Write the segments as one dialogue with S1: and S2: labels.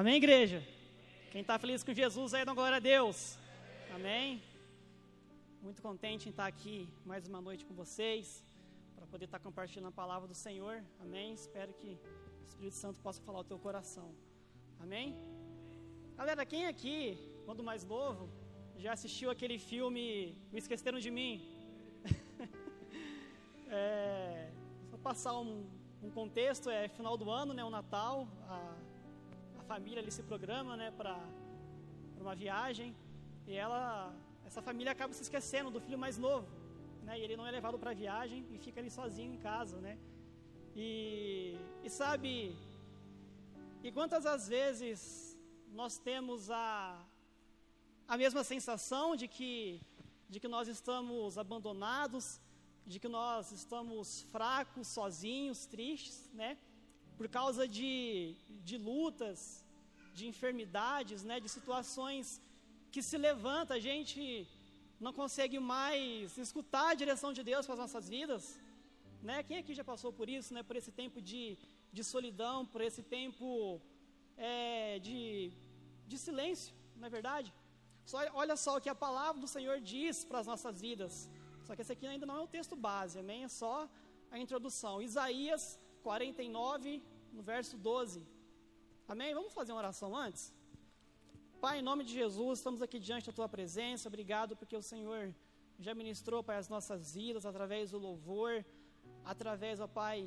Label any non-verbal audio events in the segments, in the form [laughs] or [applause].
S1: Amém, igreja? Quem está feliz com Jesus aí, dá glória a Deus. Amém? Muito contente em estar aqui mais uma noite com vocês, para poder estar compartilhando a palavra do Senhor. Amém? Espero que o Espírito Santo possa falar o teu coração. Amém? Galera, quem aqui, quando mais novo, já assistiu aquele filme Me Esqueceram de Mim? [laughs] é, só passar um, um, contexto, é final do ano, né, o Natal, a, família ali se programa, né, para uma viagem, e ela, essa família acaba se esquecendo do filho mais novo, né, e ele não é levado para a viagem e fica ali sozinho em casa, né, e, e sabe, e quantas as vezes nós temos a, a mesma sensação de que, de que nós estamos abandonados, de que nós estamos fracos, sozinhos, tristes, né? Por causa de, de lutas, de enfermidades, né? De situações que se levanta, a gente não consegue mais escutar a direção de Deus para as nossas vidas, né? Quem aqui já passou por isso, né? Por esse tempo de, de solidão, por esse tempo é, de, de silêncio, não é verdade? Só, olha só o que a palavra do Senhor diz para as nossas vidas. Só que esse aqui ainda não é o texto base, amém? É só a introdução. Isaías 49, no verso 12. Amém? Vamos fazer uma oração antes? Pai, em nome de Jesus, estamos aqui diante da tua presença. Obrigado porque o Senhor já ministrou, Pai, as nossas vidas através do louvor, através, ó Pai,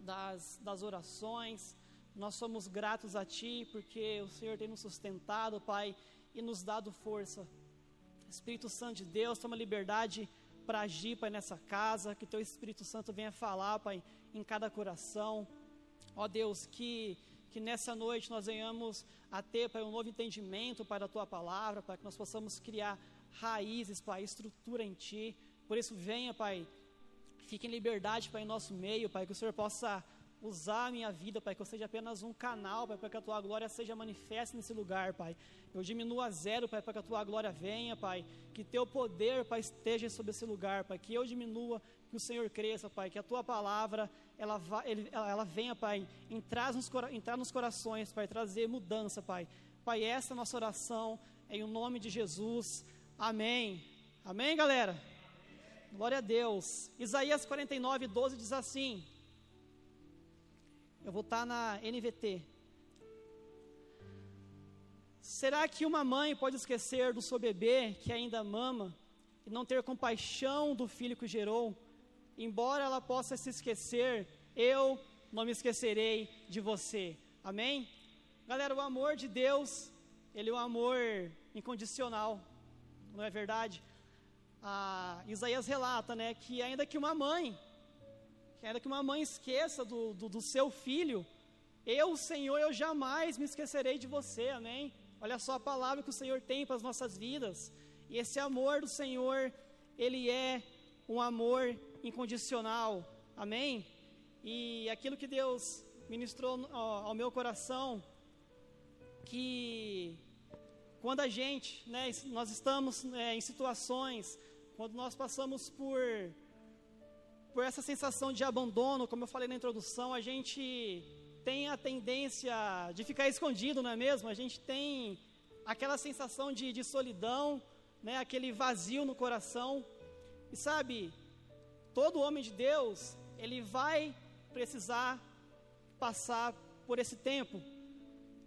S1: das, das orações. Nós somos gratos a Ti porque o Senhor tem nos sustentado, Pai, e nos dado força. Espírito Santo de Deus, toma liberdade para agir, Pai, nessa casa, que Teu Espírito Santo venha falar, Pai, em cada coração. Ó Deus, que, que nessa noite nós venhamos a ter, Pai, um novo entendimento, Pai, da Tua palavra, Pai, que nós possamos criar raízes, Pai, estrutura em Ti. Por isso, venha, Pai, fique em liberdade, Pai, em nosso meio, Pai, que o Senhor possa usar a minha vida, Pai, que eu seja apenas um canal, Pai, para que a Tua glória seja manifesta nesse lugar, Pai. Eu diminuo a zero, Pai, para que a Tua glória venha, Pai. Que Teu poder, Pai, esteja sobre esse lugar, Pai. Que eu diminua, que o Senhor cresça, Pai. Que a Tua palavra, ela, vá, ela, ela venha, Pai, entrar nos, entrar nos corações, Pai, trazer mudança, Pai. Pai, essa é a nossa oração, em o nome de Jesus. Amém. Amém, galera? Glória a Deus. Isaías 49, 12 diz assim. Eu vou estar na NVT. Será que uma mãe pode esquecer do seu bebê que ainda mama e não ter compaixão do filho que gerou? Embora ela possa se esquecer, eu não me esquecerei de você. Amém? Galera, o amor de Deus, ele é um amor incondicional, não é verdade? Ah, Isaías relata, né, que ainda que uma mãe ainda que uma mãe esqueça do, do, do seu filho, eu, Senhor, eu jamais me esquecerei de você, amém? Olha só a palavra que o Senhor tem para as nossas vidas. E esse amor do Senhor, ele é um amor incondicional, amém? E aquilo que Deus ministrou ao meu coração, que quando a gente, né, nós estamos é, em situações, quando nós passamos por por essa sensação de abandono, como eu falei na introdução, a gente tem a tendência de ficar escondido, não é mesmo? A gente tem aquela sensação de, de solidão, né? aquele vazio no coração. E sabe, todo homem de Deus, ele vai precisar passar por esse tempo.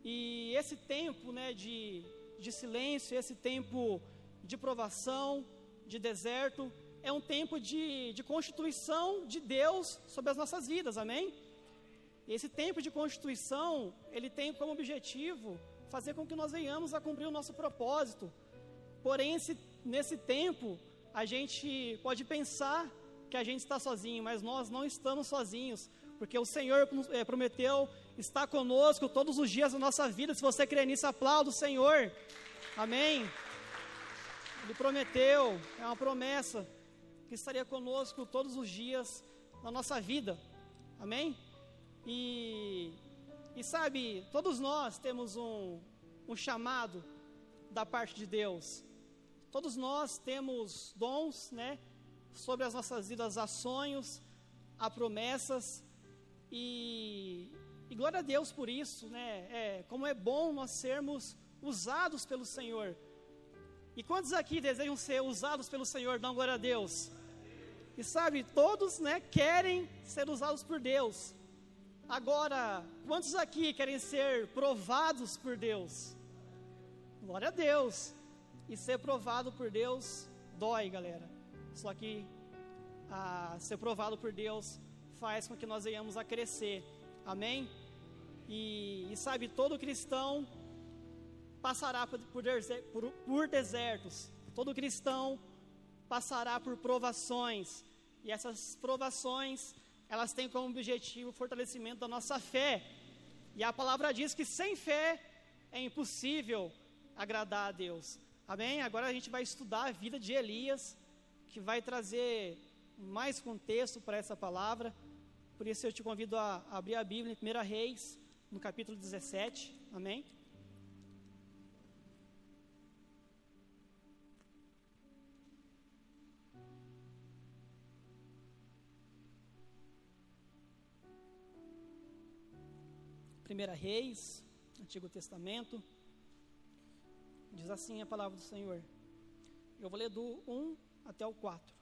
S1: E esse tempo né, de, de silêncio, esse tempo de provação, de deserto, é um tempo de, de constituição de Deus sobre as nossas vidas, amém? E esse tempo de constituição, ele tem como objetivo fazer com que nós venhamos a cumprir o nosso propósito. Porém, esse, nesse tempo, a gente pode pensar que a gente está sozinho, mas nós não estamos sozinhos, porque o Senhor é, prometeu estar conosco todos os dias da nossa vida. Se você crê nisso, aplauda o Senhor. Amém. Ele prometeu, é uma promessa que estaria conosco todos os dias na nossa vida. Amém? E, e sabe, todos nós temos um, um chamado da parte de Deus. Todos nós temos dons, né? Sobre as nossas vidas, há sonhos, há promessas. E, E glória a Deus por isso, né? É, como é bom nós sermos usados pelo Senhor. E quantos aqui desejam ser usados pelo Senhor? Dão glória a Deus. E sabe, todos, né, querem ser usados por Deus. Agora, quantos aqui querem ser provados por Deus? Glória a Deus. E ser provado por Deus dói, galera. Só que a ser provado por Deus faz com que nós venhamos a crescer. Amém? E, e sabe, todo cristão passará por, desertos, todo cristão passará por provações, e essas provações, elas têm como objetivo o fortalecimento da nossa fé. E a palavra diz que sem fé é impossível agradar a Deus. Amém? Agora a gente vai estudar a vida de Elias, que vai trazer mais contexto para essa palavra. Por isso eu te convido a abrir a Bíblia em 1 Reis, no capítulo 17. Amém? Primeira Reis, Antigo Testamento, diz assim a palavra do Senhor. Eu vou ler do 1 até o 4.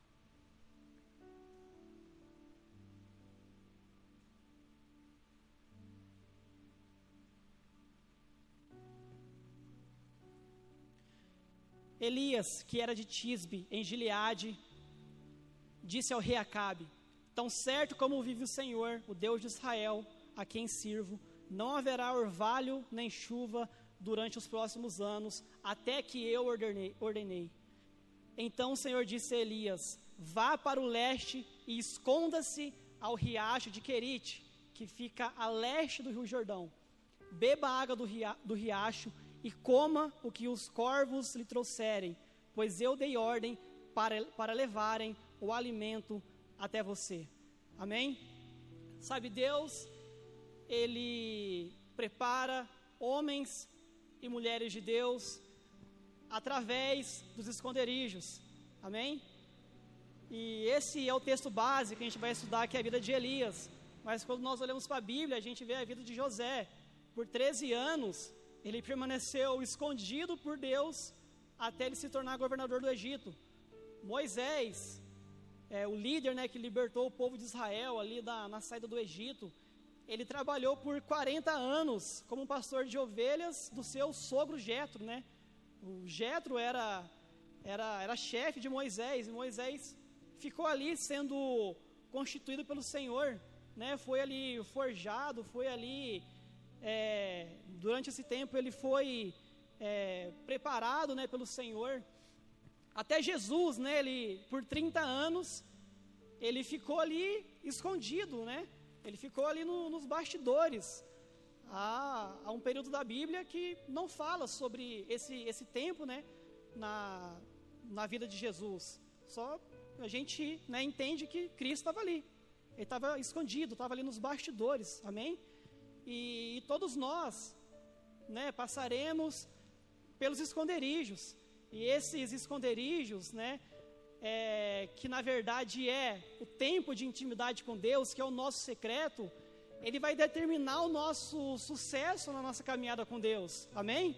S1: Elias, que era de Tisbe, em Gileade, disse ao rei Acabe: Tão certo como vive o Senhor, o Deus de Israel, a quem sirvo, não haverá orvalho nem chuva durante os próximos anos, até que eu ordenei. ordenei. Então o Senhor disse a Elias: Vá para o leste e esconda-se ao riacho de Querite, que fica a leste do Rio Jordão. Beba a água do, ria, do riacho e coma o que os corvos lhe trouxerem, pois eu dei ordem para, para levarem o alimento até você. Amém? Sabe, Deus ele prepara homens e mulheres de Deus através dos esconderijos. Amém? E esse é o texto básico que a gente vai estudar, que é a vida de Elias. Mas quando nós olhamos para a Bíblia, a gente vê a vida de José. Por 13 anos, ele permaneceu escondido por Deus até ele se tornar governador do Egito. Moisés, é, o líder né, que libertou o povo de Israel ali da, na saída do Egito, ele trabalhou por 40 anos como pastor de ovelhas do seu sogro Jetro, né? O Jetro era era era chefe de Moisés e Moisés ficou ali sendo constituído pelo Senhor, né? Foi ali forjado, foi ali é, durante esse tempo ele foi é, preparado, né, pelo Senhor. Até Jesus, né? Ele por 30 anos ele ficou ali escondido, né? Ele ficou ali no, nos bastidores. Há, há, um período da Bíblia que não fala sobre esse, esse tempo né, na, na vida de Jesus. Só a gente né, entende que Cristo estava ali. Ele estava escondido, estava ali nos bastidores. Amém? E, e todos nós né, passaremos pelos esconderijos. E esses esconderijos, né, é, que na verdade é o tempo de intimidade com Deus, que é o nosso secreto, ele vai determinar o nosso sucesso na nossa caminhada com Deus. Amém?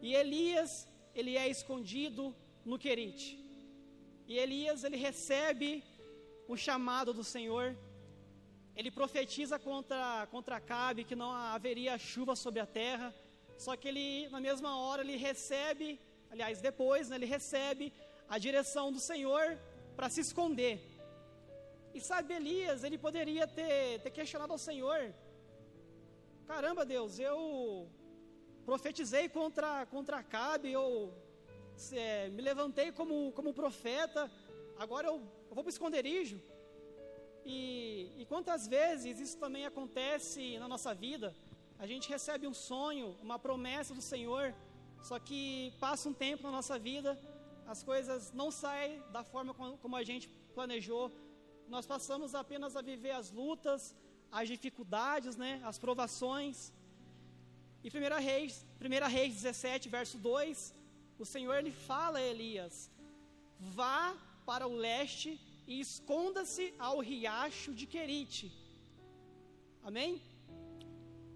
S1: E Elias, ele é escondido no Querite. E Elias, ele recebe o chamado do Senhor. Ele profetiza contra, contra Acabe que não haveria chuva sobre a terra. Só que ele, na mesma hora, ele recebe, aliás, depois, né, ele recebe a direção do Senhor para se esconder. E sabe, Elias, ele poderia ter, ter questionado ao Senhor: caramba, Deus, eu profetizei contra, contra Acabe, eu é, me levantei como, como profeta, agora eu, eu vou para o esconderijo. E, e quantas vezes isso também acontece na nossa vida? A gente recebe um sonho, uma promessa do Senhor, só que passa um tempo na nossa vida as coisas não saem da forma como a gente planejou. Nós passamos apenas a viver as lutas, as dificuldades, né, as provações. E 1 Reis, 1 Reis 17, verso 2, o Senhor ele fala a Elias: Vá para o leste e esconda-se ao riacho de Querite. Amém?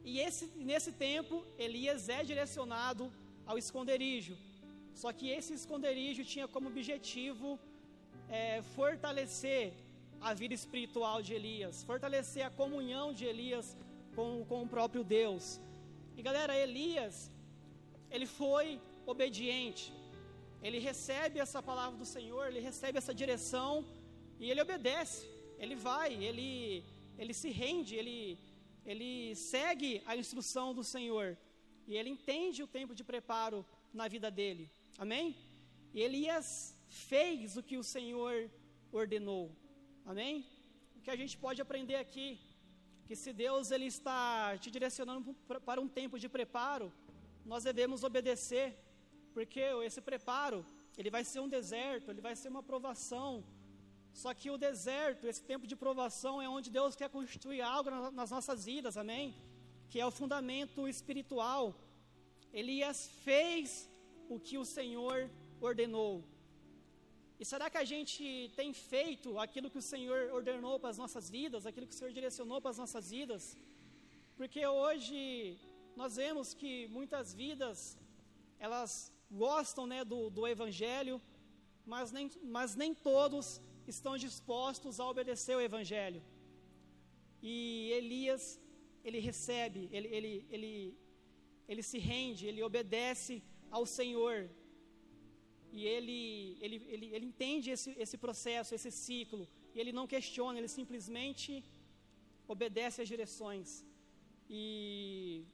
S1: E esse, nesse tempo, Elias é direcionado ao esconderijo. Só que esse esconderijo tinha como objetivo é, fortalecer a vida espiritual de Elias, fortalecer a comunhão de Elias com, com o próprio Deus. E galera, Elias, ele foi obediente, ele recebe essa palavra do Senhor, ele recebe essa direção e ele obedece, ele vai, ele, ele se rende, ele, ele segue a instrução do Senhor. E ele entende o tempo de preparo na vida dele, amém? E Elias fez o que o Senhor ordenou. Amém? O que a gente pode aprender aqui, que se Deus ele está te direcionando para um tempo de preparo, nós devemos obedecer, porque esse preparo, ele vai ser um deserto, ele vai ser uma provação. Só que o deserto, esse tempo de provação é onde Deus quer construir algo nas nossas vidas, amém? Que é o fundamento espiritual. Elias fez o que o Senhor ordenou. E será que a gente tem feito aquilo que o Senhor ordenou para as nossas vidas, aquilo que o Senhor direcionou para as nossas vidas? Porque hoje nós vemos que muitas vidas elas gostam né, do, do Evangelho, mas nem, mas nem todos estão dispostos a obedecer o Evangelho. E Elias, ele recebe, ele, ele, ele, ele se rende, ele obedece ao Senhor, e ele, ele, ele, ele entende esse, esse processo, esse ciclo, e ele não questiona, ele simplesmente obedece às direções. E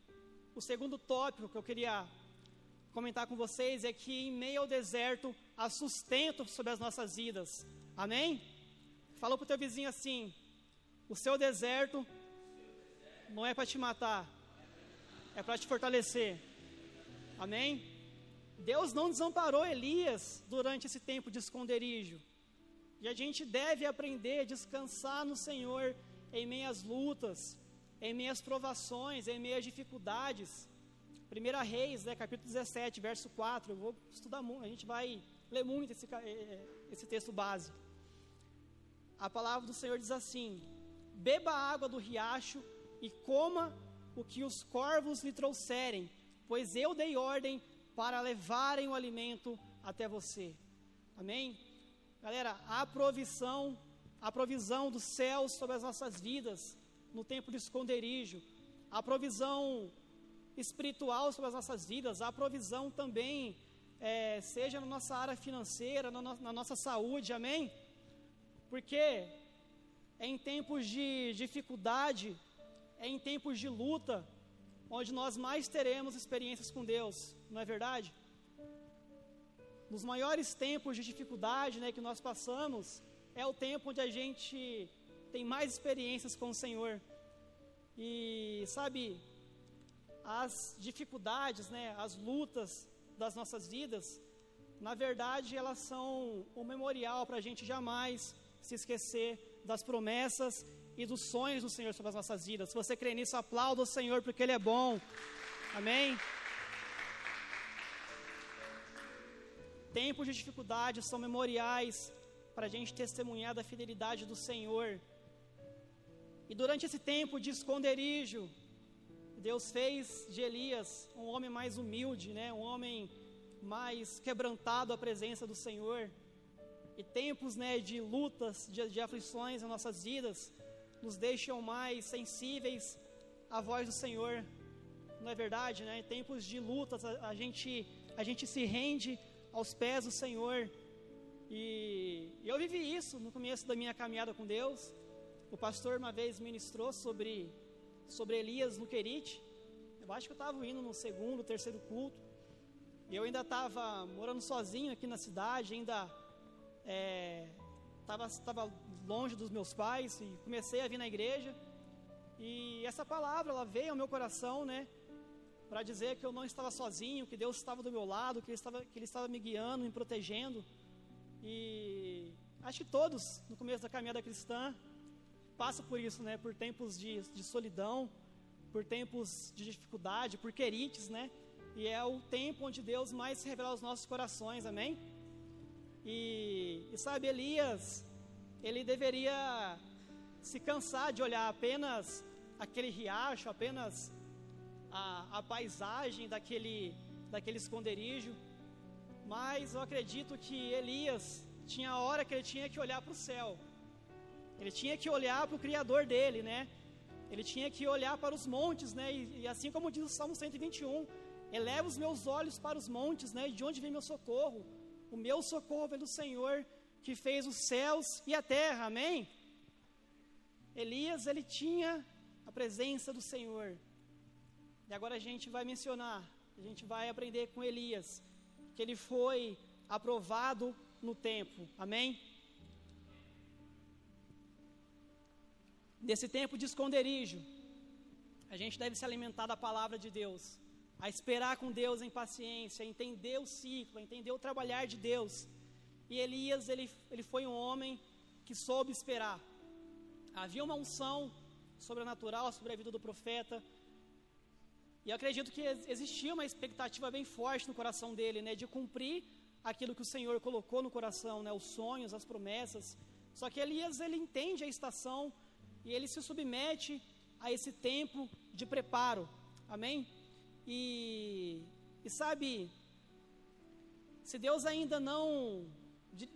S1: o segundo tópico que eu queria comentar com vocês é que em meio ao deserto há sustento sobre as nossas vidas. Amém? Fala para o teu vizinho assim: o seu deserto não é para te matar, é para te fortalecer. Amém? Deus não desamparou Elias durante esse tempo de esconderijo. E a gente deve aprender a descansar no Senhor em meias lutas, em meias provações, em meias dificuldades. 1 Reis, né, capítulo 17, verso 4. Eu vou estudar muito, a gente vai ler muito esse, eh, eh, esse texto base. A palavra do Senhor diz assim: Beba a água do riacho e coma o que os corvos lhe trouxerem, pois eu dei ordem para levarem o alimento até você. Amém? Galera, a provisão, a provisão do céu sobre as nossas vidas no tempo de esconderijo, a provisão espiritual sobre as nossas vidas, a provisão também, é, seja na nossa área financeira, na, no, na nossa saúde, amém? Porque é em tempos de dificuldade, é em tempos de luta, onde nós mais teremos experiências com Deus, não é verdade? Nos maiores tempos de dificuldade né, que nós passamos, é o tempo onde a gente tem mais experiências com o Senhor. E sabe, as dificuldades, né, as lutas das nossas vidas, na verdade elas são um memorial para a gente jamais se esquecer das promessas e dos sonhos do Senhor sobre as nossas vidas. Se você crê nisso, aplauda o Senhor porque Ele é bom. Amém? Tempos de dificuldade são memoriais para a gente testemunhar da fidelidade do Senhor. E durante esse tempo de esconderijo, Deus fez de Elias um homem mais humilde, né? um homem mais quebrantado à presença do Senhor. E tempos né, de lutas, de, de aflições nas nossas vidas, nos deixam mais sensíveis à voz do Senhor. Não é verdade, né? Em tempos de lutas, a, a gente, a gente se rende aos pés do Senhor. E, e eu vivi isso no começo da minha caminhada com Deus. O pastor uma vez ministrou sobre, sobre Elias no Querite. Eu acho que eu estava indo no segundo, terceiro culto. E eu ainda estava morando sozinho aqui na cidade, ainda estava é, longe dos meus pais e comecei a vir na igreja. E essa palavra, ela veio ao meu coração, né? Para dizer que eu não estava sozinho, que Deus estava do meu lado, que Ele estava, que Ele estava me guiando, me protegendo. E acho que todos, no começo da caminhada cristã, passam por isso, né? Por tempos de, de solidão, por tempos de dificuldade, por querites, né? E é o tempo onde Deus mais revela aos nossos corações, amém? E, e sabe, Elias, ele deveria se cansar de olhar apenas aquele riacho, apenas a, a paisagem daquele, daquele esconderijo, mas eu acredito que Elias tinha a hora que ele tinha que olhar para o céu, ele tinha que olhar para o Criador dele, né? Ele tinha que olhar para os montes, né? E, e, assim como diz o Salmo 121, eleva os meus olhos para os montes, né? De onde vem meu socorro? O meu socorro vem do Senhor que fez os céus e a terra. Amém? Elias, ele tinha a presença do Senhor. E agora a gente vai mencionar, a gente vai aprender com Elias, que ele foi aprovado no tempo. Amém? Nesse tempo de esconderijo, a gente deve se alimentar da palavra de Deus, a esperar com Deus em paciência, a entender o ciclo, a entender o trabalhar de Deus. E Elias, ele, ele foi um homem que soube esperar. Havia uma unção sobrenatural sobre a vida do profeta. E eu acredito que existia uma expectativa bem forte no coração dele, né, de cumprir aquilo que o Senhor colocou no coração, né, os sonhos, as promessas. Só que Elias ele entende a estação e ele se submete a esse tempo de preparo. Amém? E, e sabe, se Deus ainda não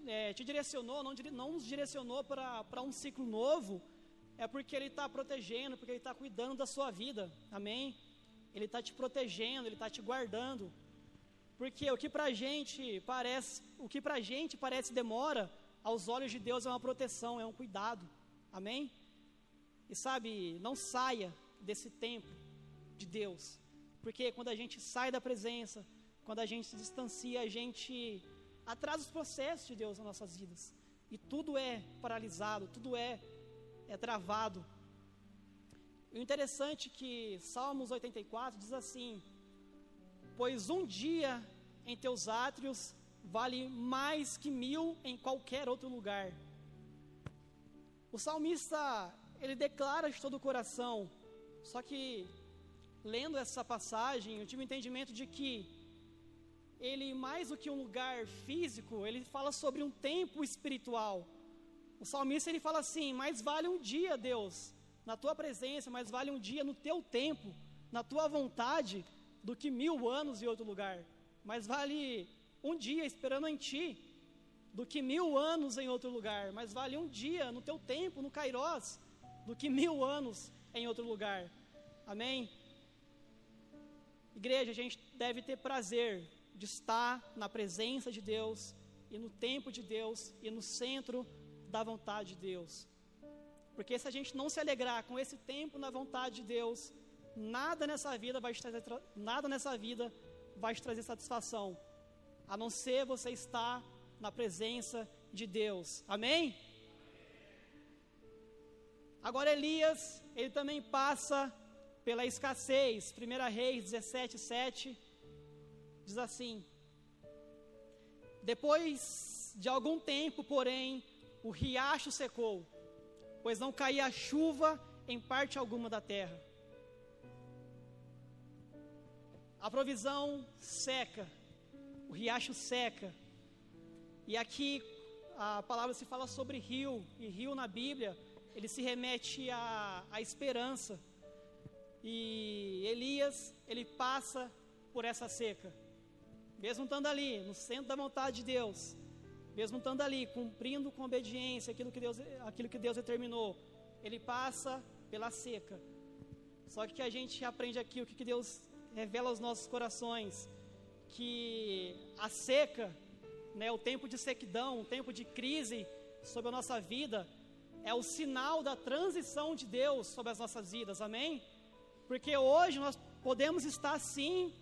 S1: é, te direcionou, não, não nos direcionou para um ciclo novo, é porque Ele está protegendo, porque Ele está cuidando da sua vida. Amém? Ele está te protegendo, Ele está te guardando. Porque o que para gente parece, o que para gente parece demora, aos olhos de Deus é uma proteção, é um cuidado. Amém? E sabe, não saia desse tempo de Deus. Porque quando a gente sai da presença, quando a gente se distancia, a gente atrasa os processos de Deus nas nossas vidas. E tudo é paralisado, tudo é, é travado. E o interessante é que Salmos 84 diz assim: Pois um dia em teus átrios vale mais que mil em qualquer outro lugar. O salmista ele declara de todo o coração. Só que, lendo essa passagem, eu tive o entendimento de que ele, mais do que um lugar físico, ele fala sobre um tempo espiritual. O salmista ele fala assim: mais vale um dia, Deus, na tua presença, mais vale um dia no teu tempo, na tua vontade, do que mil anos em outro lugar. Mais vale um dia esperando em ti, do que mil anos em outro lugar. Mais vale um dia no teu tempo, no Kairós, do que mil anos em outro lugar. Amém? Igreja, a gente deve ter prazer de estar na presença de Deus e no tempo de Deus e no centro da vontade de Deus. Porque se a gente não se alegrar com esse tempo na vontade de Deus, nada nessa vida vai te trazer, nada nessa vida vai te trazer satisfação, a não ser você estar na presença de Deus. Amém? Agora Elias, ele também passa pela escassez. 1 Reis 17, 7 diz assim: Depois de algum tempo, porém, o riacho secou, pois não caía chuva em parte alguma da terra. A provisão seca, o riacho seca. E aqui a palavra se fala sobre rio, e rio na Bíblia ele se remete à, à esperança. E Elias, ele passa por essa seca. Mesmo estando ali, no centro da vontade de Deus, mesmo estando ali, cumprindo com obediência aquilo que Deus, aquilo que Deus determinou, ele passa pela seca. Só que a gente aprende aqui o que Deus revela aos nossos corações, que a seca, né, o tempo de sequidão, o tempo de crise sobre a nossa vida, é o sinal da transição de Deus sobre as nossas vidas, amém? Porque hoje nós podemos estar sim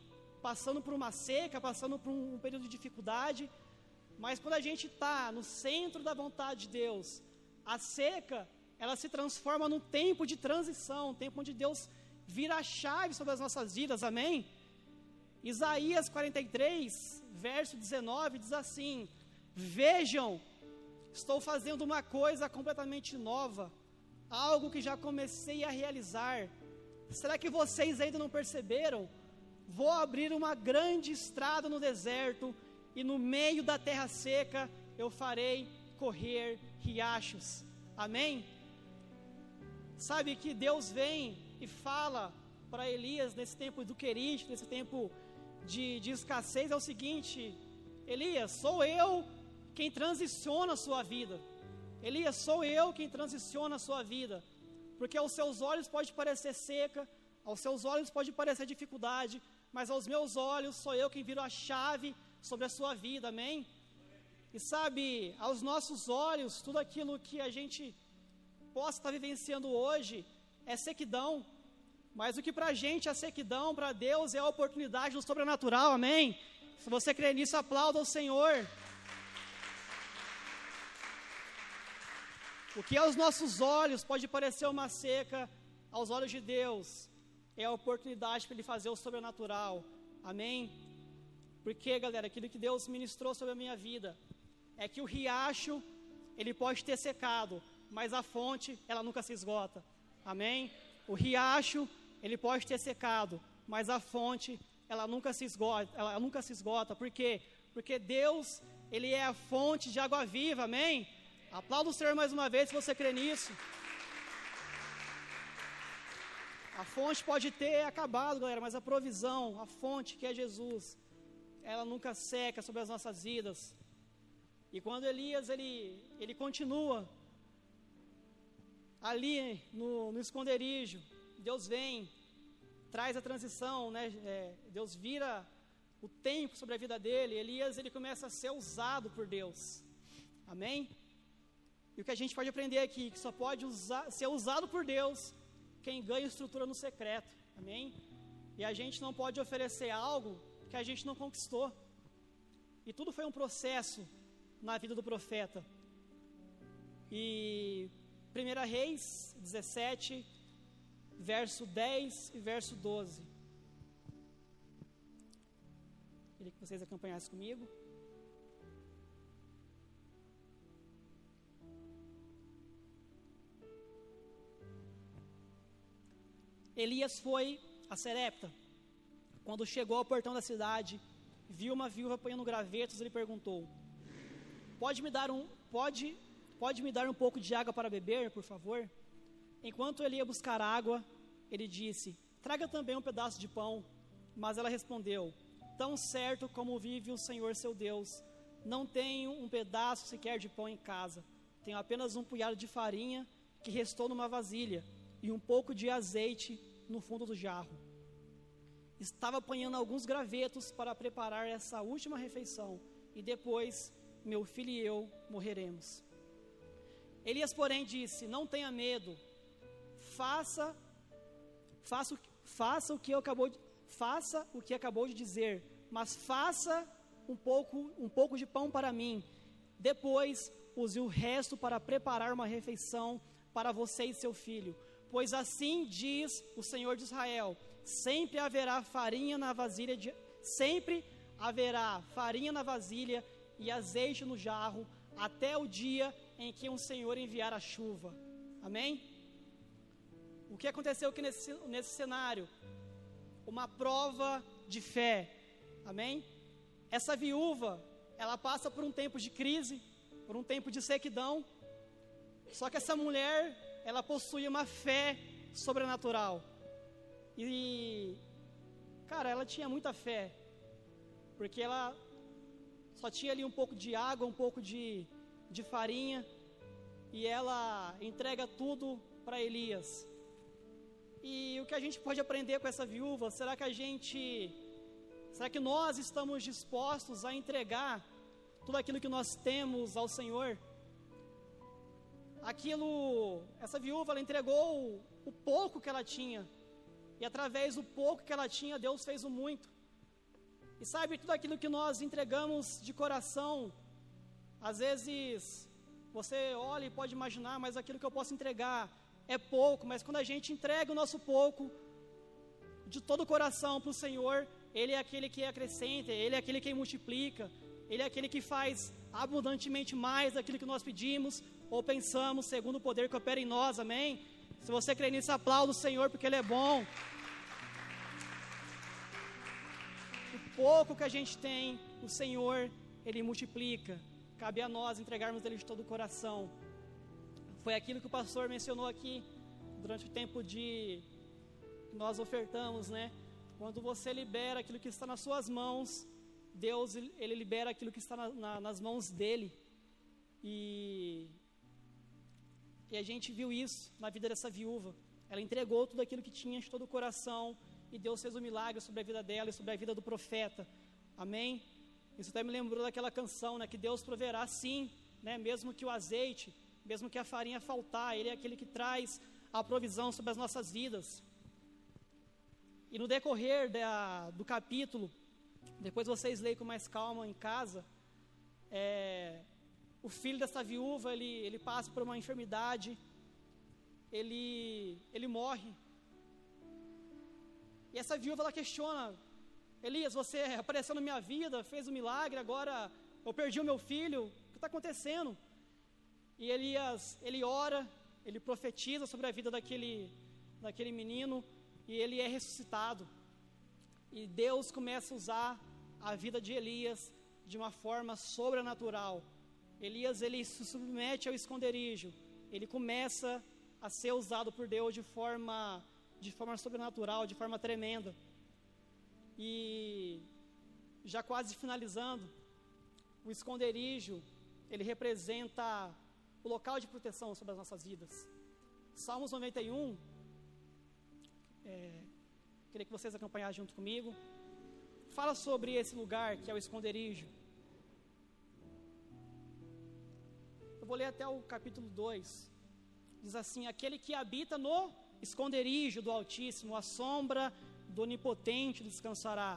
S1: passando por uma seca, passando por um período de dificuldade, mas quando a gente está no centro da vontade de Deus, a seca ela se transforma num tempo de transição, um tempo onde Deus vira a chave sobre as nossas vidas, amém? Isaías 43, verso 19 diz assim: Vejam Estou fazendo uma coisa completamente nova, algo que já comecei a realizar. Será que vocês ainda não perceberam? Vou abrir uma grande estrada no deserto e no meio da terra seca eu farei correr riachos. Amém? Sabe que Deus vem e fala para Elias nesse tempo do querite, nesse tempo de, de escassez é o seguinte: Elias, sou eu quem transiciona a sua vida. Elias, sou eu quem transiciona a sua vida. Porque aos seus olhos pode parecer seca, aos seus olhos pode parecer dificuldade, mas aos meus olhos sou eu quem viro a chave sobre a sua vida, amém? E sabe, aos nossos olhos, tudo aquilo que a gente possa estar vivenciando hoje é sequidão, mas o que para a gente é sequidão, para Deus é a oportunidade do sobrenatural, amém? Se você crê nisso, aplauda o Senhor. O que aos nossos olhos pode parecer uma seca, aos olhos de Deus é a oportunidade para Ele fazer o sobrenatural, amém? Porque, galera, aquilo que Deus ministrou sobre a minha vida é que o riacho, ele pode ter secado, mas a fonte, ela nunca se esgota, amém? O riacho, ele pode ter secado, mas a fonte, ela nunca se esgota, ela nunca se esgota. Por quê? Porque Deus, ele é a fonte de água viva, amém? Aplauda o Senhor mais uma vez se você crê nisso. A fonte pode ter acabado, galera, mas a provisão, a fonte que é Jesus, ela nunca seca sobre as nossas vidas. E quando Elias ele, ele continua ali no, no esconderijo, Deus vem, traz a transição, né? É, Deus vira o tempo sobre a vida dele. Elias ele começa a ser usado por Deus. Amém? E o que a gente pode aprender aqui, que só pode usar, ser usado por Deus quem ganha estrutura no secreto. Amém? E a gente não pode oferecer algo que a gente não conquistou. E tudo foi um processo na vida do profeta. E 1 Reis 17, verso 10 e verso 12. Queria que vocês acompanhassem comigo. Elias foi a Serepta. Quando chegou ao portão da cidade, viu uma viúva apanhando gravetos e lhe perguntou: Pode me dar um pode pode me dar um pouco de água para beber, por favor? Enquanto ele ia buscar água, ele disse: Traga também um pedaço de pão. Mas ela respondeu: Tão certo como vive o Senhor seu Deus, não tenho um pedaço sequer de pão em casa. Tenho apenas um punhado de farinha que restou numa vasilha e um pouco de azeite no fundo do jarro. Estava apanhando alguns gravetos para preparar essa última refeição e depois meu filho e eu morreremos. Elias, porém, disse: Não tenha medo, faça faça, faça o que eu acabou de, faça o que acabou de dizer, mas faça um pouco um pouco de pão para mim. Depois use o resto para preparar uma refeição para você e seu filho. Pois assim diz o Senhor de Israel: sempre haverá farinha na vasilha de, sempre haverá farinha na vasilha e azeite no jarro até o dia em que o Senhor enviar a chuva. Amém? O que aconteceu aqui nesse, nesse cenário? Uma prova de fé. Amém? Essa viúva, ela passa por um tempo de crise, por um tempo de sequidão. Só que essa mulher, ela possui uma fé sobrenatural. E, cara, ela tinha muita fé. Porque ela só tinha ali um pouco de água, um pouco de, de farinha. E ela entrega tudo para Elias. E o que a gente pode aprender com essa viúva? Será que a gente, será que nós estamos dispostos a entregar tudo aquilo que nós temos ao Senhor? Aquilo, essa viúva, ela entregou o, o pouco que ela tinha. E através do pouco que ela tinha, Deus fez o muito. E sabe, tudo aquilo que nós entregamos de coração, às vezes você olha e pode imaginar, mas aquilo que eu posso entregar é pouco, mas quando a gente entrega o nosso pouco de todo o coração para o Senhor, Ele é aquele que acrescenta, Ele é aquele que multiplica, Ele é aquele que faz abundantemente mais daquilo que nós pedimos ou pensamos, segundo o poder que opera em nós, amém? Se você crê nisso, aplauda o Senhor, porque Ele é bom. O pouco que a gente tem, o Senhor, Ele multiplica. Cabe a nós entregarmos Ele de todo o coração. Foi aquilo que o pastor mencionou aqui durante o tempo de nós ofertamos, né? Quando você libera aquilo que está nas suas mãos, Deus ele libera aquilo que está na, na, nas mãos dele. E, e a gente viu isso na vida dessa viúva. Ela entregou tudo aquilo que tinha de todo o coração e Deus fez um milagre sobre a vida dela e sobre a vida do profeta. Amém? Isso até me lembrou daquela canção, né? Que Deus proverá sim, né? Mesmo que o azeite, mesmo que a farinha faltar, Ele é aquele que traz a provisão sobre as nossas vidas. E no decorrer da, do capítulo, depois vocês leem com mais calma em casa, é, o filho dessa viúva, ele, ele passa por uma enfermidade, ele, ele morre. E essa viúva, ela questiona, Elias, você apareceu na minha vida, fez um milagre, agora eu perdi o meu filho, o que está acontecendo? E Elias, ele ora, ele profetiza sobre a vida daquele, daquele menino, e ele é ressuscitado. E Deus começa a usar a vida de Elias de uma forma sobrenatural. Elias ele se submete ao esconderijo. Ele começa a ser usado por Deus de forma de forma sobrenatural, de forma tremenda. E já quase finalizando, o esconderijo, ele representa o local de proteção sobre as nossas vidas. Salmos 91, é, queria que vocês acompanhassem junto comigo. Fala sobre esse lugar que é o esconderijo. Eu vou ler até o capítulo 2. Diz assim: Aquele que habita no esconderijo do Altíssimo, a sombra do Onipotente descansará.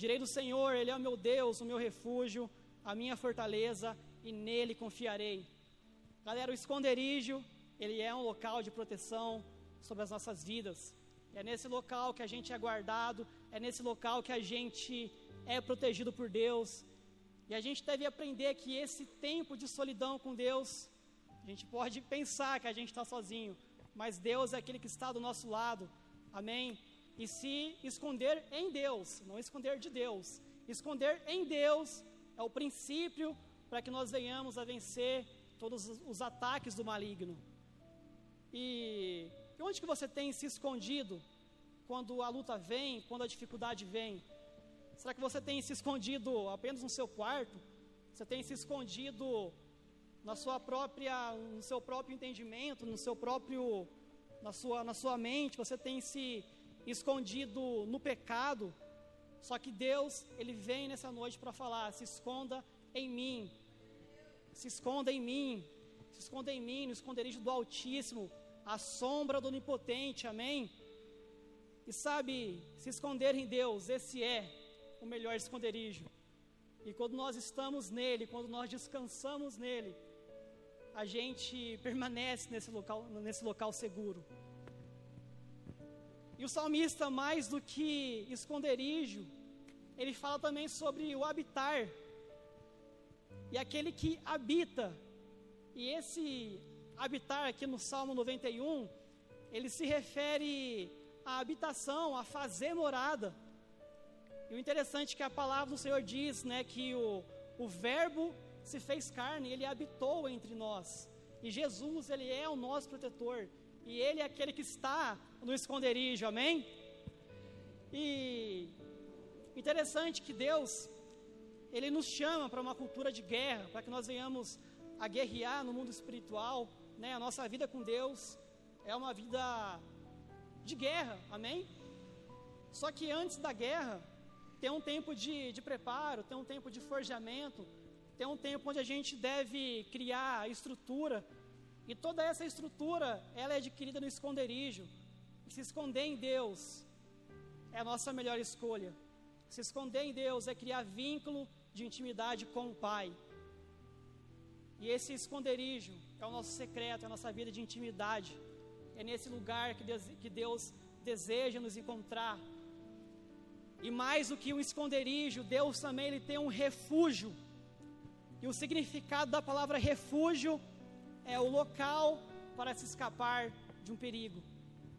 S1: Direi do Senhor, Ele é o meu Deus, o meu refúgio, a minha fortaleza, e nele confiarei. Galera, o esconderijo, ele é um local de proteção sobre as nossas vidas. É nesse local que a gente é guardado, é nesse local que a gente é protegido por Deus. E a gente deve aprender que esse tempo de solidão com Deus, a gente pode pensar que a gente está sozinho, mas Deus é aquele que está do nosso lado. Amém? E se esconder em Deus, não esconder de Deus, esconder em Deus é o princípio para que nós venhamos a vencer todos os ataques do maligno. E, onde que você tem se escondido quando a luta vem, quando a dificuldade vem? Será que você tem se escondido apenas no seu quarto? Você tem se escondido na sua própria, no seu próprio entendimento, no seu próprio, na sua, na sua mente? Você tem se escondido no pecado? Só que Deus, Ele vem nessa noite para falar: se esconda em mim, se esconda em mim, se esconda em mim, no esconderijo do Altíssimo, a sombra do Onipotente, amém? E sabe, se esconder em Deus, esse é o melhor esconderijo. E quando nós estamos nele, quando nós descansamos nele, a gente permanece nesse local, nesse local seguro. E o salmista, mais do que esconderijo, ele fala também sobre o habitar. E aquele que habita. E esse habitar aqui no Salmo 91, ele se refere à habitação, a fazer morada. E o interessante é que a palavra do Senhor diz, né, que o, o verbo se fez carne, ele habitou entre nós. E Jesus, ele é o nosso protetor. E ele é aquele que está no esconderijo, amém? E interessante que Deus, ele nos chama para uma cultura de guerra, para que nós venhamos a guerrear no mundo espiritual, né? A nossa vida com Deus é uma vida de guerra, amém? Só que antes da guerra, tem um tempo de, de preparo, tem um tempo de forjamento, tem um tempo onde a gente deve criar estrutura. E toda essa estrutura, ela é adquirida no esconderijo. E se esconder em Deus é a nossa melhor escolha. Se esconder em Deus é criar vínculo de intimidade com o Pai. E esse esconderijo é o nosso secreto, é a nossa vida de intimidade. É nesse lugar que Deus, que Deus deseja nos encontrar, e mais do que um esconderijo, Deus também ele tem um refúgio. E o significado da palavra refúgio é o local para se escapar de um perigo.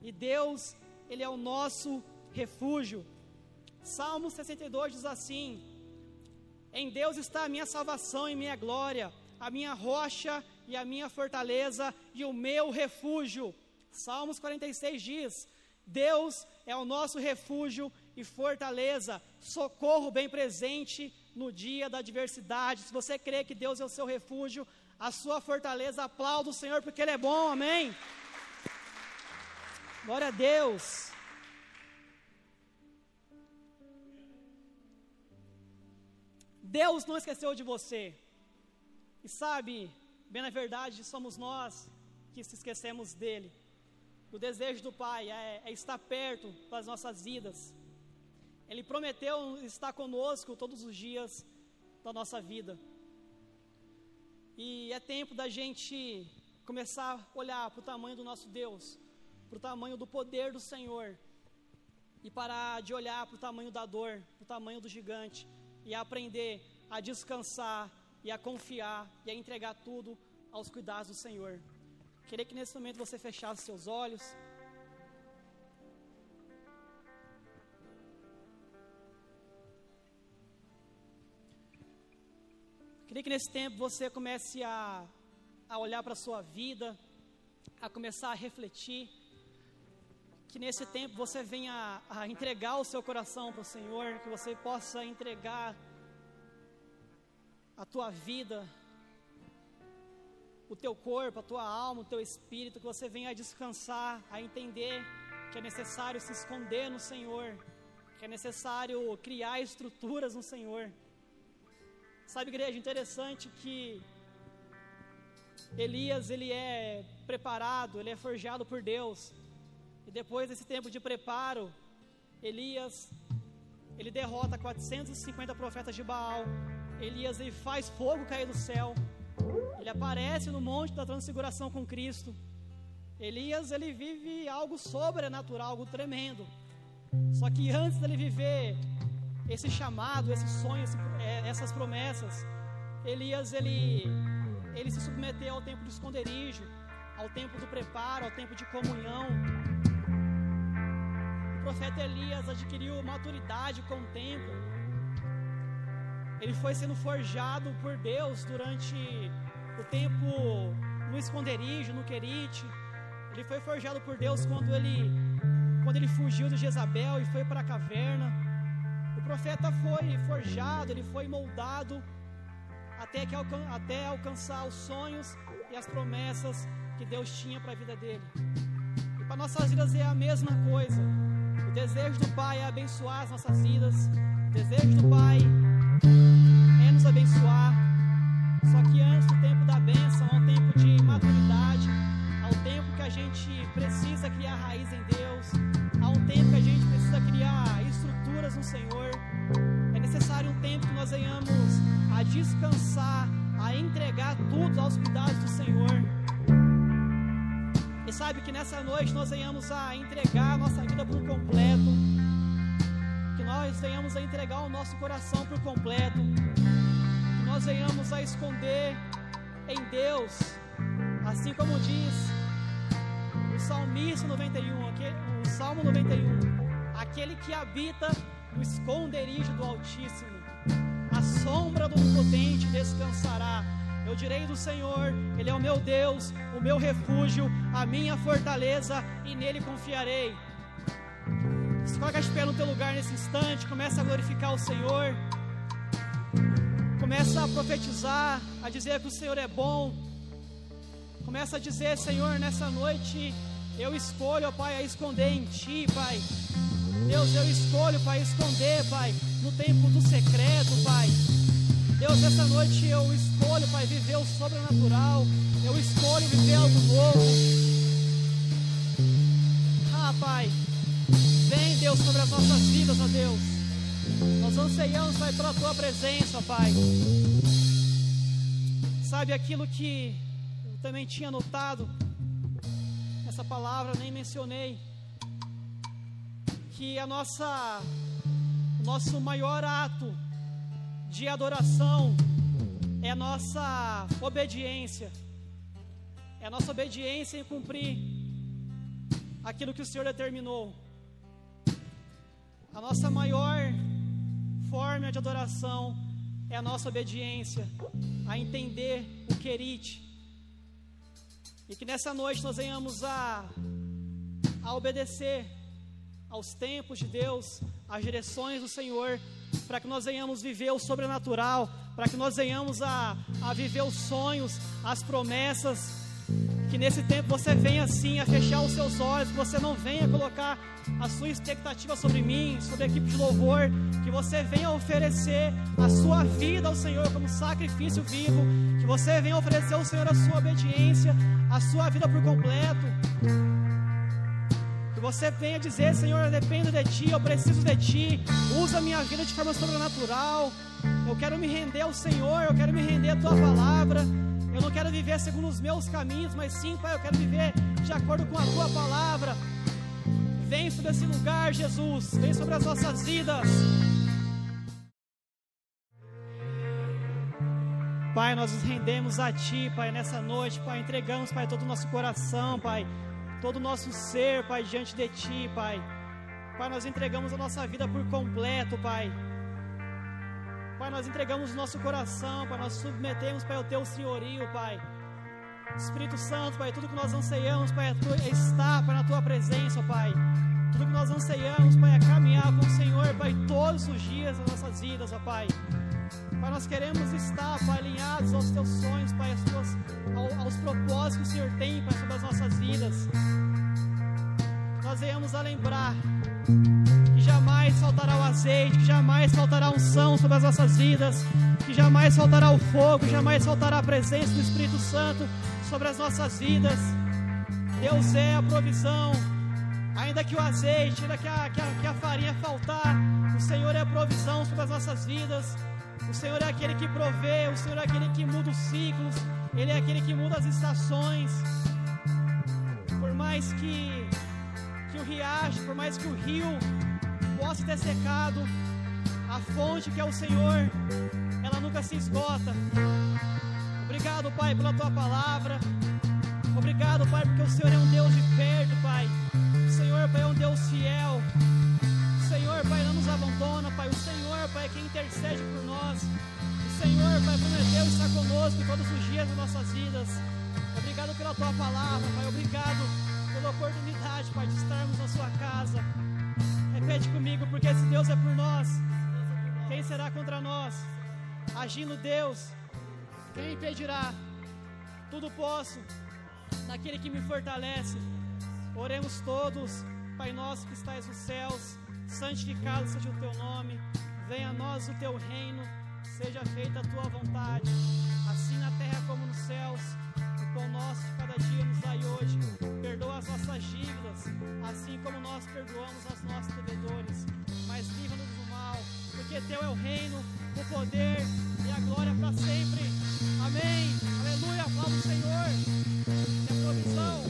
S1: E Deus, ele é o nosso refúgio. Salmo 62 diz assim: Em Deus está a minha salvação e minha glória, a minha rocha e a minha fortaleza e o meu refúgio. Salmos 46 diz: Deus é o nosso refúgio e fortaleza, socorro bem presente no dia da adversidade. Se você crê que Deus é o seu refúgio, a sua fortaleza, aplauda o Senhor porque Ele é bom, amém? Glória a Deus. Deus não esqueceu de você. E sabe, bem na verdade, somos nós que se esquecemos dele. O desejo do Pai é, é estar perto das nossas vidas. Ele prometeu estar conosco todos os dias da nossa vida. E é tempo da gente começar a olhar para o tamanho do nosso Deus, para o tamanho do poder do Senhor, e parar de olhar para o tamanho da dor, para o tamanho do gigante, e aprender a descansar e a confiar e a entregar tudo aos cuidados do Senhor. Queria que nesse momento você fechasse seus olhos. Queria que nesse tempo você comece a, a olhar para a sua vida, a começar a refletir. Que nesse tempo você venha a, a entregar o seu coração para o Senhor, que você possa entregar a tua vida o teu corpo, a tua alma, o teu espírito, que você venha a descansar, a entender que é necessário se esconder no Senhor, que é necessário criar estruturas no Senhor. Sabe, igreja, interessante que Elias, ele é preparado, ele é forjado por Deus. E depois desse tempo de preparo, Elias, ele derrota 450 profetas de Baal. Elias, ele faz fogo cair do céu. Ele aparece no monte da transfiguração com Cristo. Elias, ele vive algo sobrenatural, algo tremendo. Só que antes dele viver esse chamado, esse sonho, esse, é, essas promessas, Elias, ele, ele se submeteu ao tempo do esconderijo, ao tempo do preparo, ao tempo de comunhão. O profeta Elias adquiriu maturidade com o tempo. Ele foi sendo forjado por Deus durante o tempo no esconderijo, no querite. Ele foi forjado por Deus quando ele, quando ele fugiu de Jezabel e foi para a caverna. O profeta foi forjado, ele foi moldado até, que, até alcançar os sonhos e as promessas que Deus tinha para a vida dele. E para nossas vidas é a mesma coisa. O desejo do Pai é abençoar as nossas vidas. O desejo do Pai é nos abençoar. Só que antes do tempo da bênção, há um tempo de maturidade, há um tempo que a gente precisa criar raiz em Deus, há um tempo que a gente precisa criar estruturas no Senhor. É necessário um tempo que nós venhamos a descansar, a entregar tudo aos cuidados do Senhor. E sabe que nessa noite nós venhamos a entregar a nossa vida por completo, que nós venhamos a entregar o nosso coração por completo nós venhamos a esconder em Deus, assim como diz o Salmista 91, o Salmo 91, aquele que habita no esconderijo do Altíssimo, a sombra do Onipotente descansará. Eu direi do Senhor, Ele é o meu Deus, o meu refúgio, a minha fortaleza, e nele confiarei. Se coloca de pé no teu lugar nesse instante, começa a glorificar o Senhor. Começa a profetizar, a dizer que o Senhor é bom. Começa a dizer, Senhor, nessa noite eu escolho, ó Pai, a esconder em Ti, Pai. Deus, eu escolho, Pai, esconder, Pai, no tempo do secreto, Pai. Deus, nessa noite eu escolho, Pai, viver o sobrenatural. Eu escolho viver algo novo. Ah, Pai, vem, Deus, sobre as nossas vidas, ó Deus. Nós anseiamos, Pai, pela Tua presença, Pai. Sabe aquilo que eu também tinha notado nessa palavra, nem mencionei, que a nossa, o nosso maior ato de adoração é a nossa obediência, é a nossa obediência em cumprir aquilo que o Senhor determinou. A nossa maior forma de adoração é a nossa obediência, a entender o querite. E que nessa noite nós venhamos a, a obedecer aos tempos de Deus, às direções do Senhor, para que nós venhamos viver o sobrenatural, para que nós venhamos a, a viver os sonhos, as promessas. Que nesse tempo você venha assim a fechar os seus olhos, que você não venha colocar a sua expectativa sobre mim, sobre a equipe de louvor, que você venha oferecer a sua vida ao Senhor como sacrifício vivo, que você venha oferecer ao Senhor a sua obediência, a sua vida por completo você venha dizer: Senhor, eu dependo de Ti, eu preciso de Ti, usa a minha vida de forma sobrenatural. Eu quero me render ao Senhor, eu quero me render à Tua palavra. Eu não quero viver segundo os meus caminhos, mas sim, Pai, eu quero viver de acordo com a Tua palavra. Vem sobre esse lugar, Jesus, vem sobre as nossas vidas. Pai, nós nos rendemos a Ti, Pai, nessa noite, Pai, entregamos, Pai, todo o nosso coração, Pai todo o nosso ser, Pai, diante de Ti, Pai. Pai, nós entregamos a nossa vida por completo, Pai. Pai, nós entregamos o nosso coração, Pai, nós submetemos, Pai, o Teu senhorio, Pai. Espírito Santo, Pai, tudo que nós anseiamos, Pai, é, estar, Pai, na Tua presença, Pai. Tudo que nós anseiamos, Pai, é caminhar com o Senhor, Pai, todos os dias das nossas vidas, ó Pai. Pai, nós queremos estar, Pai, alinhados aos Teus sonhos, Pai, tuas, aos propósitos que o Senhor tem, Pai, sobre as nossas vidas nós venhamos a lembrar que jamais faltará o azeite, que jamais faltará a unção sobre as nossas vidas, que jamais faltará o fogo, jamais faltará a presença do Espírito Santo sobre as nossas vidas. Deus é a provisão, ainda que o azeite, ainda que a, que a, que a farinha faltar, o Senhor é a provisão sobre as nossas vidas. O Senhor é aquele que provê, o Senhor é aquele que muda os ciclos, Ele é aquele que muda as estações. Por mais que que o riacho, por mais que o rio possa ter secado, a fonte que é o Senhor, ela nunca se esgota. Obrigado, Pai, pela tua palavra. Obrigado, Pai, porque o Senhor é um Deus de perto, Pai. Senhor, Pai, é um Deus fiel. Senhor, Pai, não nos abandona, Pai. O Senhor, Pai, é quem intercede por nós. O Senhor, Pai, prometeu estar conosco todos os dias das nossas vidas. Obrigado pela tua palavra, Pai. Obrigado pela oportunidade, Pai, de estarmos na Sua casa. Repete comigo, porque se Deus é por nós, quem será contra nós? Agindo Deus, quem impedirá? Tudo posso naquele que me fortalece. Oremos todos, Pai nosso que estais nos céus, santificado seja o teu nome, venha a nós o teu reino, seja feita a tua vontade, assim na terra como nos céus. O pão nosso de cada dia nos dai hoje, perdoa as nossas dívidas, assim como nós perdoamos aos nossos devedores, mas livra-nos do mal, porque teu é o reino, o poder e a glória para sempre. Amém. Aleluia. Aplausos, Senhor. Que a provisão.